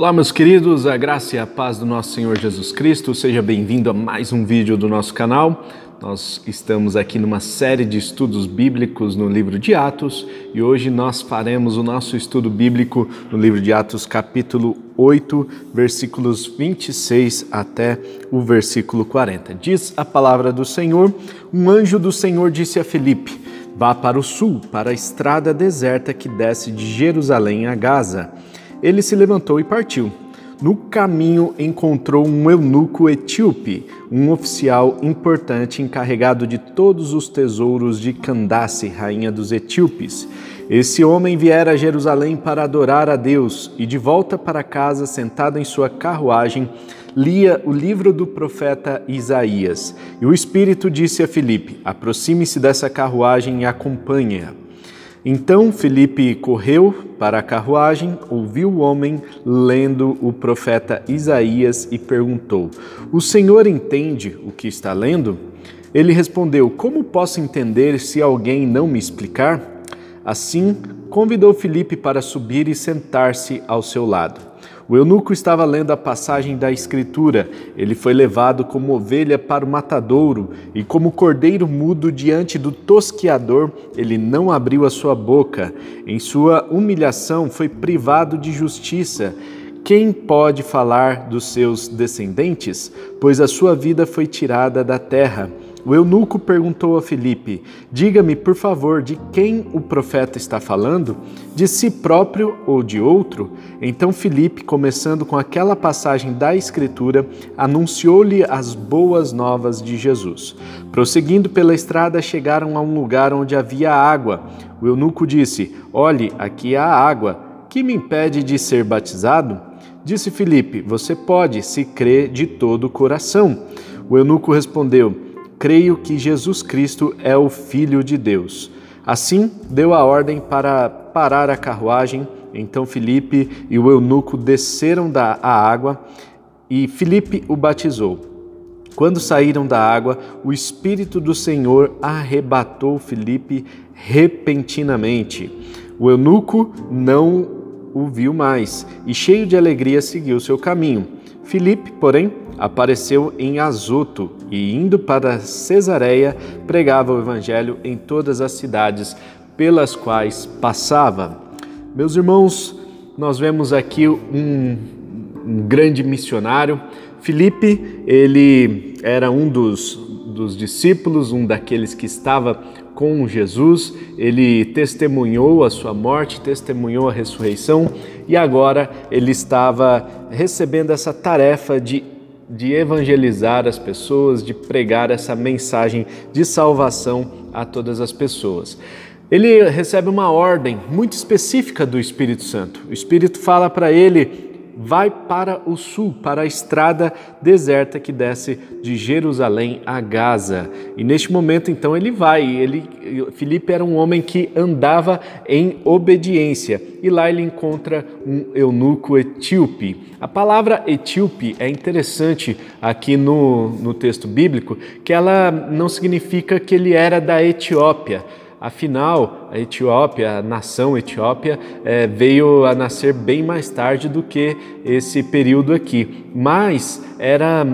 Olá, meus queridos, a graça e a paz do nosso Senhor Jesus Cristo. Seja bem-vindo a mais um vídeo do nosso canal. Nós estamos aqui numa série de estudos bíblicos no livro de Atos e hoje nós faremos o nosso estudo bíblico no livro de Atos, capítulo 8, versículos 26 até o versículo 40. Diz a palavra do Senhor: Um anjo do Senhor disse a Filipe: Vá para o sul, para a estrada deserta que desce de Jerusalém a Gaza. Ele se levantou e partiu. No caminho encontrou um eunuco etíope, um oficial importante encarregado de todos os tesouros de Candace, rainha dos etíopes. Esse homem viera a Jerusalém para adorar a Deus e de volta para casa, sentado em sua carruagem, lia o livro do profeta Isaías. E o Espírito disse a Filipe: Aproxime-se dessa carruagem e acompanhe-a. Então Felipe correu para a carruagem, ouviu o homem lendo o profeta Isaías e perguntou: O senhor entende o que está lendo? Ele respondeu: Como posso entender se alguém não me explicar? Assim, convidou Felipe para subir e sentar-se ao seu lado. O eunuco estava lendo a passagem da Escritura. Ele foi levado como ovelha para o matadouro, e como cordeiro mudo diante do tosquiador, ele não abriu a sua boca. Em sua humilhação foi privado de justiça. Quem pode falar dos seus descendentes? Pois a sua vida foi tirada da terra. O eunuco perguntou a Filipe: Diga-me, por favor, de quem o profeta está falando? De si próprio ou de outro? Então Filipe, começando com aquela passagem da Escritura, anunciou-lhe as boas novas de Jesus. Prosseguindo pela estrada, chegaram a um lugar onde havia água. O eunuco disse: Olhe, aqui há água. Que me impede de ser batizado? Disse Filipe: Você pode, se crê de todo o coração. O eunuco respondeu: creio que Jesus Cristo é o Filho de Deus. Assim, deu a ordem para parar a carruagem. Então Filipe e o eunuco desceram da água e Filipe o batizou. Quando saíram da água, o Espírito do Senhor arrebatou Filipe repentinamente. O eunuco não o viu mais e, cheio de alegria, seguiu seu caminho. Filipe, porém, apareceu em Azoto e, indo para Cesareia, pregava o evangelho em todas as cidades pelas quais passava. Meus irmãos, nós vemos aqui um, um grande missionário. Filipe, ele era um dos, dos discípulos, um daqueles que estava com Jesus, ele testemunhou a sua morte, testemunhou a ressurreição e agora ele estava recebendo essa tarefa de de evangelizar as pessoas, de pregar essa mensagem de salvação a todas as pessoas. Ele recebe uma ordem muito específica do Espírito Santo. O Espírito fala para ele vai para o sul, para a estrada deserta que desce de Jerusalém a Gaza. E neste momento, então, ele vai. Ele, Filipe era um homem que andava em obediência. E lá ele encontra um eunuco etíope. A palavra etíope é interessante aqui no, no texto bíblico, que ela não significa que ele era da Etiópia Afinal, a Etiópia, a nação Etiópia, é, veio a nascer bem mais tarde do que esse período aqui. Mas era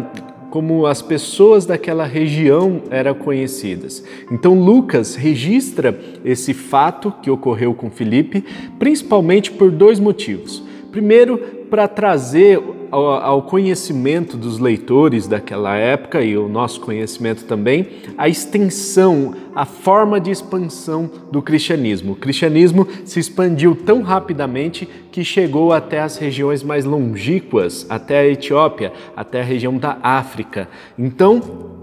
como as pessoas daquela região eram conhecidas. Então Lucas registra esse fato que ocorreu com Filipe, principalmente por dois motivos. Primeiro, para trazer ao, ao, conhecimento dos leitores daquela época e o nosso conhecimento também, a extensão, a forma de expansão do cristianismo. O cristianismo se expandiu tão rapidamente que chegou até as regiões mais longínquas, até a Etiópia, até a região da África. Então,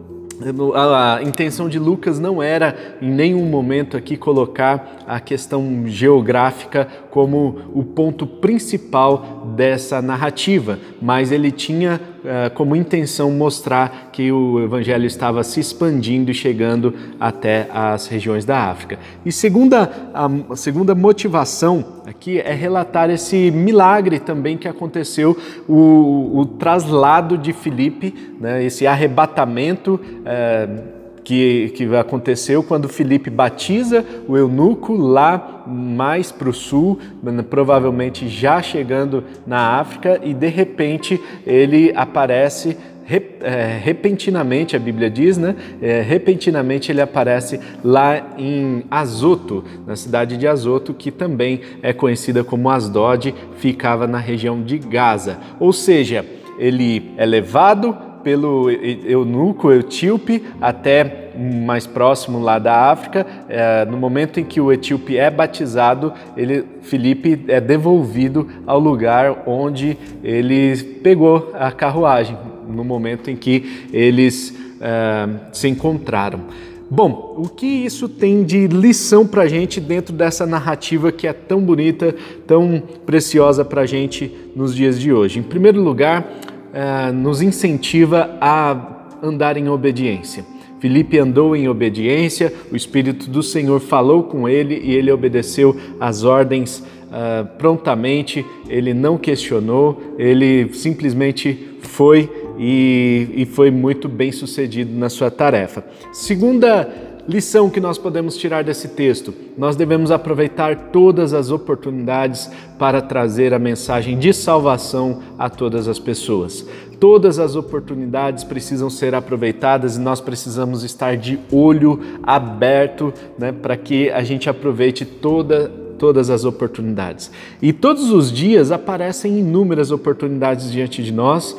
a intenção de Lucas não era em nenhum momento aqui colocar a questão geográfica como o ponto principal dessa narrativa, mas ele tinha uh, como intenção mostrar que o evangelho estava se expandindo e chegando até as regiões da África. E segunda, a segunda motivação aqui é relatar esse milagre também que aconteceu, o, o traslado de Filipe, né, esse arrebatamento. Uh, que, que aconteceu quando Felipe batiza o eunuco lá mais para o sul, provavelmente já chegando na África, e de repente ele aparece é, repentinamente, a Bíblia diz, né? É, repentinamente ele aparece lá em Azoto, na cidade de Azoto, que também é conhecida como Asdod, ficava na região de Gaza. Ou seja, ele é levado pelo eunuco etíope até mais próximo lá da África. É, no momento em que o etíope é batizado, ele, Felipe é devolvido ao lugar onde ele pegou a carruagem, no momento em que eles é, se encontraram. Bom, o que isso tem de lição para a gente dentro dessa narrativa que é tão bonita, tão preciosa para a gente nos dias de hoje? Em primeiro lugar, é, nos incentiva a andar em obediência. Filipe andou em obediência, o Espírito do Senhor falou com ele e ele obedeceu às ordens uh, prontamente, ele não questionou, ele simplesmente foi e, e foi muito bem sucedido na sua tarefa. Segunda lição que nós podemos tirar desse texto: nós devemos aproveitar todas as oportunidades para trazer a mensagem de salvação a todas as pessoas. Todas as oportunidades precisam ser aproveitadas e nós precisamos estar de olho aberto né, para que a gente aproveite toda, todas as oportunidades. E todos os dias aparecem inúmeras oportunidades diante de nós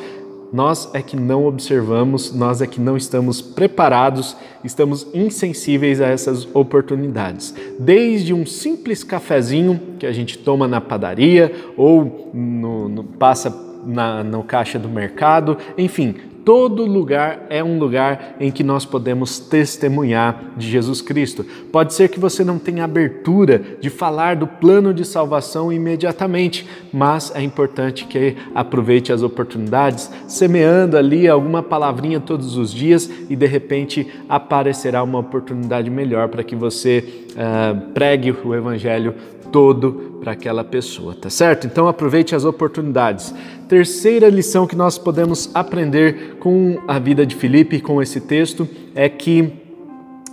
nós é que não observamos, nós é que não estamos preparados, estamos insensíveis a essas oportunidades. Desde um simples cafezinho que a gente toma na padaria ou no, no, passa na, no caixa do mercado, enfim, Todo lugar é um lugar em que nós podemos testemunhar de Jesus Cristo. Pode ser que você não tenha abertura de falar do plano de salvação imediatamente, mas é importante que aproveite as oportunidades, semeando ali alguma palavrinha todos os dias e de repente aparecerá uma oportunidade melhor para que você uh, pregue o Evangelho todo para aquela pessoa, tá certo? Então aproveite as oportunidades. Terceira lição que nós podemos aprender com a vida de Filipe, com esse texto, é que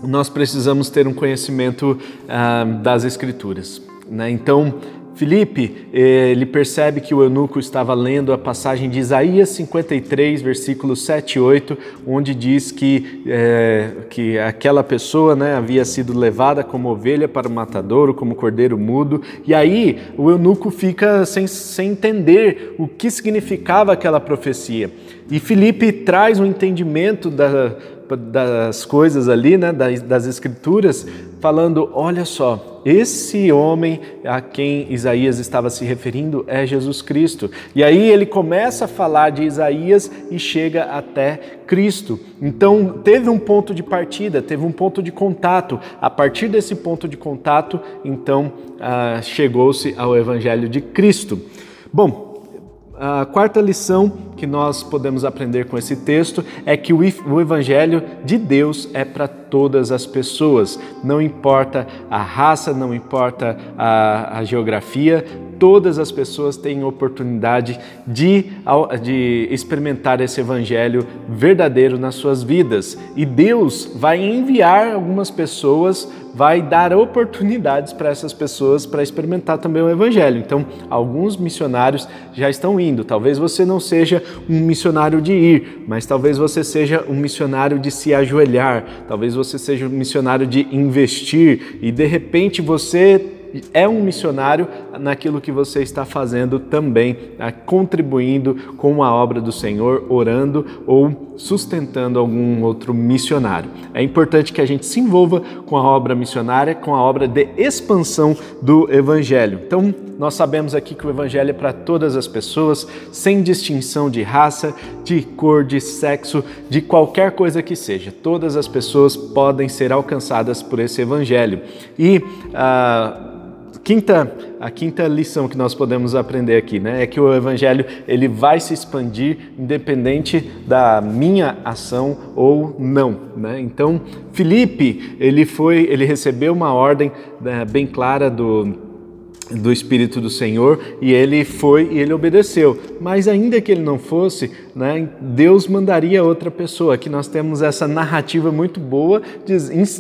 nós precisamos ter um conhecimento ah, das Escrituras. Né? Então, Filipe, eh, ele percebe que o eunuco estava lendo a passagem de Isaías 53, versículos 7 e 8, onde diz que, é, que aquela pessoa né, havia sido levada como ovelha para o matadouro, como cordeiro mudo, e aí o eunuco fica sem, sem entender o que significava aquela profecia. E Filipe traz um entendimento da, das coisas ali, né, das, das escrituras, falando: olha só, esse homem a quem Isaías estava se referindo é Jesus Cristo. E aí ele começa a falar de Isaías e chega até Cristo. Então teve um ponto de partida, teve um ponto de contato. A partir desse ponto de contato, então ah, chegou-se ao Evangelho de Cristo. Bom, a quarta lição que nós podemos aprender com esse texto é que o Evangelho de Deus é para todas as pessoas, não importa a raça, não importa a, a geografia, todas as pessoas têm oportunidade de, de experimentar esse evangelho verdadeiro nas suas vidas. E Deus vai enviar algumas pessoas, vai dar oportunidades para essas pessoas para experimentar também o evangelho. Então, alguns missionários já estão indo. Talvez você não seja um missionário de ir, mas talvez você seja um missionário de se ajoelhar, talvez você seja um missionário de investir e de repente você é um missionário naquilo que você está fazendo também, né, contribuindo com a obra do Senhor, orando ou sustentando algum outro missionário. É importante que a gente se envolva com a obra missionária, com a obra de expansão do Evangelho. Então, nós sabemos aqui que o Evangelho é para todas as pessoas, sem distinção de raça, de cor, de sexo, de qualquer coisa que seja. Todas as pessoas podem ser alcançadas por esse Evangelho. E. Uh, quinta, a quinta lição que nós podemos aprender aqui, né, é que o evangelho ele vai se expandir independente da minha ação ou não, né? Então, Felipe, ele foi, ele recebeu uma ordem né, bem clara do do Espírito do Senhor e ele foi e ele obedeceu. Mas ainda que ele não fosse, né, Deus mandaria outra pessoa. Aqui nós temos essa narrativa muito boa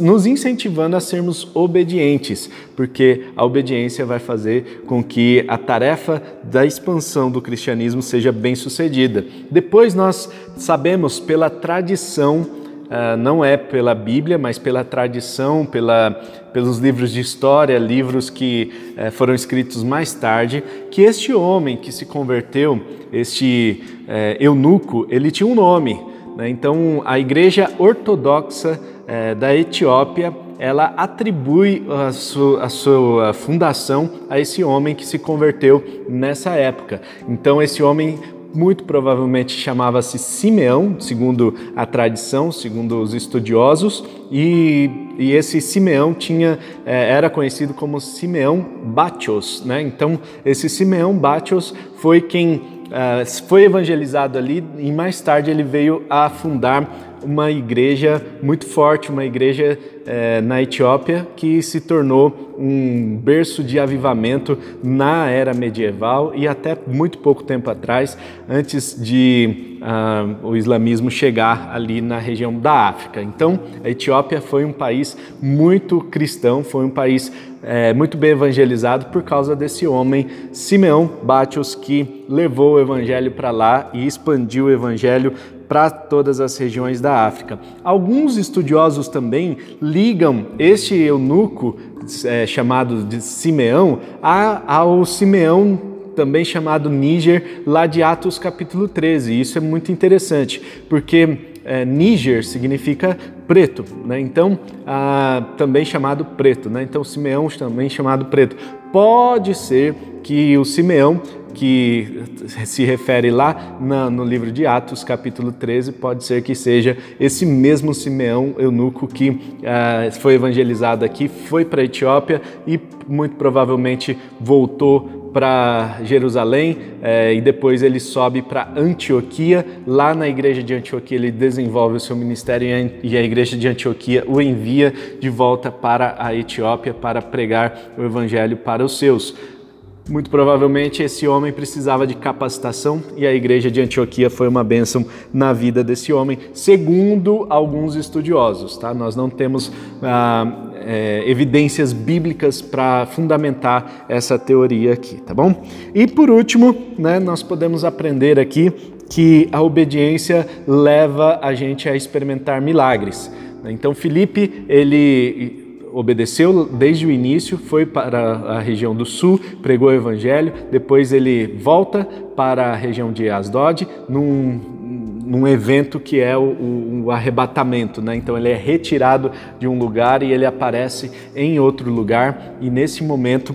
nos incentivando a sermos obedientes, porque a obediência vai fazer com que a tarefa da expansão do cristianismo seja bem sucedida. Depois nós sabemos pela tradição uh, não é pela Bíblia, mas pela tradição, pela, pelos livros de história, livros que uh, foram escritos mais tarde, que este homem que se converteu, este uh, eunuco, ele tinha um nome. Né? Então, a Igreja Ortodoxa da Etiópia ela atribui a sua, a sua, fundação a esse homem que se converteu nessa época. Então, esse homem muito provavelmente chamava-se Simeão, segundo a tradição, segundo os estudiosos, e, e esse Simeão tinha, é, era conhecido como Simeão Batios. Né? Então, esse Simeão Batios foi quem Uh, foi evangelizado ali e mais tarde ele veio a fundar uma igreja muito forte, uma igreja é, na Etiópia que se tornou um berço de avivamento na era medieval e até muito pouco tempo atrás, antes de uh, o islamismo chegar ali na região da África. Então, a Etiópia foi um país muito cristão, foi um país é, muito bem evangelizado por causa desse homem, Simeão Batios, que levou o evangelho para lá e expandiu o evangelho para todas as regiões da África. Alguns estudiosos também ligam este eunuco é, chamado de Simeão a, ao Simeão também chamado Níger, lá de Atos capítulo 13. Isso é muito interessante, porque é, Níger significa preto, né? então ah, também chamado preto, né? então Simeão também chamado preto. Pode ser que o Simeão que se refere lá na, no livro de Atos, capítulo 13, pode ser que seja esse mesmo Simeão eunuco que uh, foi evangelizado aqui, foi para a Etiópia e muito provavelmente voltou para Jerusalém eh, e depois ele sobe para Antioquia. Lá na igreja de Antioquia ele desenvolve o seu ministério e a igreja de Antioquia o envia de volta para a Etiópia para pregar o evangelho para os seus. Muito provavelmente esse homem precisava de capacitação e a igreja de Antioquia foi uma bênção na vida desse homem, segundo alguns estudiosos. Tá? Nós não temos ah, é, evidências bíblicas para fundamentar essa teoria aqui, tá bom? E por último, né, nós podemos aprender aqui que a obediência leva a gente a experimentar milagres. Então Felipe ele obedeceu desde o início, foi para a região do sul, pregou o evangelho, depois ele volta para a região de Asdod, num, num evento que é o, o, arrebatamento, né? Então ele é retirado de um lugar e ele aparece em outro lugar, e nesse momento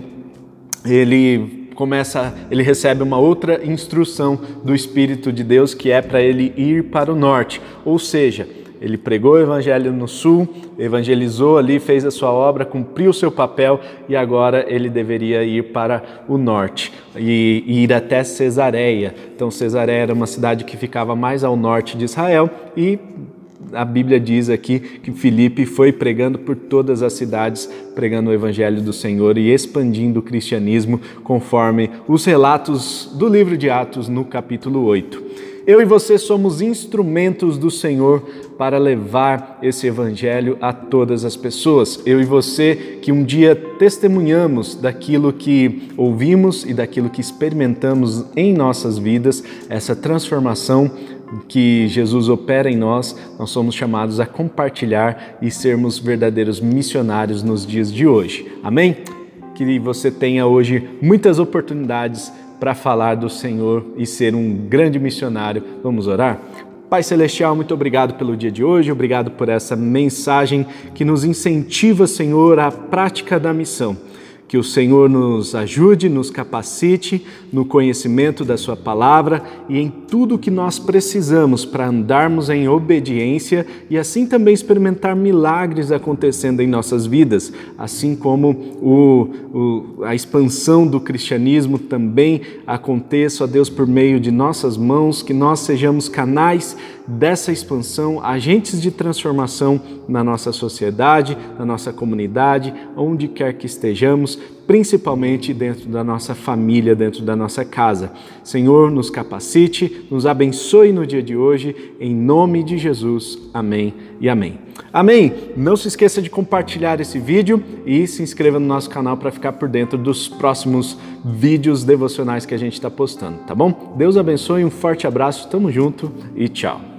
ele começa, ele recebe uma outra instrução do Espírito de Deus que é para ele ir para o norte, ou seja, ele pregou o evangelho no sul, evangelizou ali, fez a sua obra, cumpriu o seu papel e agora ele deveria ir para o norte e, ir até Cesareia. Então, Cesareia era uma cidade que ficava mais ao norte de Israel e a Bíblia diz aqui que Filipe foi pregando por todas as cidades, pregando o evangelho do Senhor e expandindo o cristianismo conforme os relatos do livro de Atos no capítulo 8. Eu e você somos instrumentos do Senhor para levar esse evangelho a todas as pessoas. Eu e você que um dia testemunhamos daquilo que ouvimos e daquilo que experimentamos em nossas vidas, essa transformação que Jesus opera em nós, nós somos chamados a compartilhar e sermos verdadeiros missionários nos dias de hoje. Amém? Que você tenha hoje muitas oportunidades para falar do Senhor e ser um grande missionário. Vamos orar? Pai Celestial, muito obrigado pelo dia de hoje, obrigado por essa mensagem que nos incentiva, Senhor, à prática da missão. Que o Senhor nos ajude, nos capacite no conhecimento da Sua palavra e em tudo que nós precisamos para andarmos em obediência e assim também experimentar milagres acontecendo em nossas vidas, assim como o, o, a expansão do cristianismo também aconteça, ó Deus, por meio de nossas mãos, que nós sejamos canais dessa expansão, agentes de transformação na nossa sociedade, na nossa comunidade, onde quer que estejamos, principalmente dentro da nossa família, dentro da nossa casa. Senhor, nos capacite, nos abençoe no dia de hoje, em nome de Jesus. Amém e amém. Amém. Não se esqueça de compartilhar esse vídeo e se inscreva no nosso canal para ficar por dentro dos próximos vídeos devocionais que a gente está postando, tá bom? Deus abençoe, um forte abraço, tamo junto e tchau.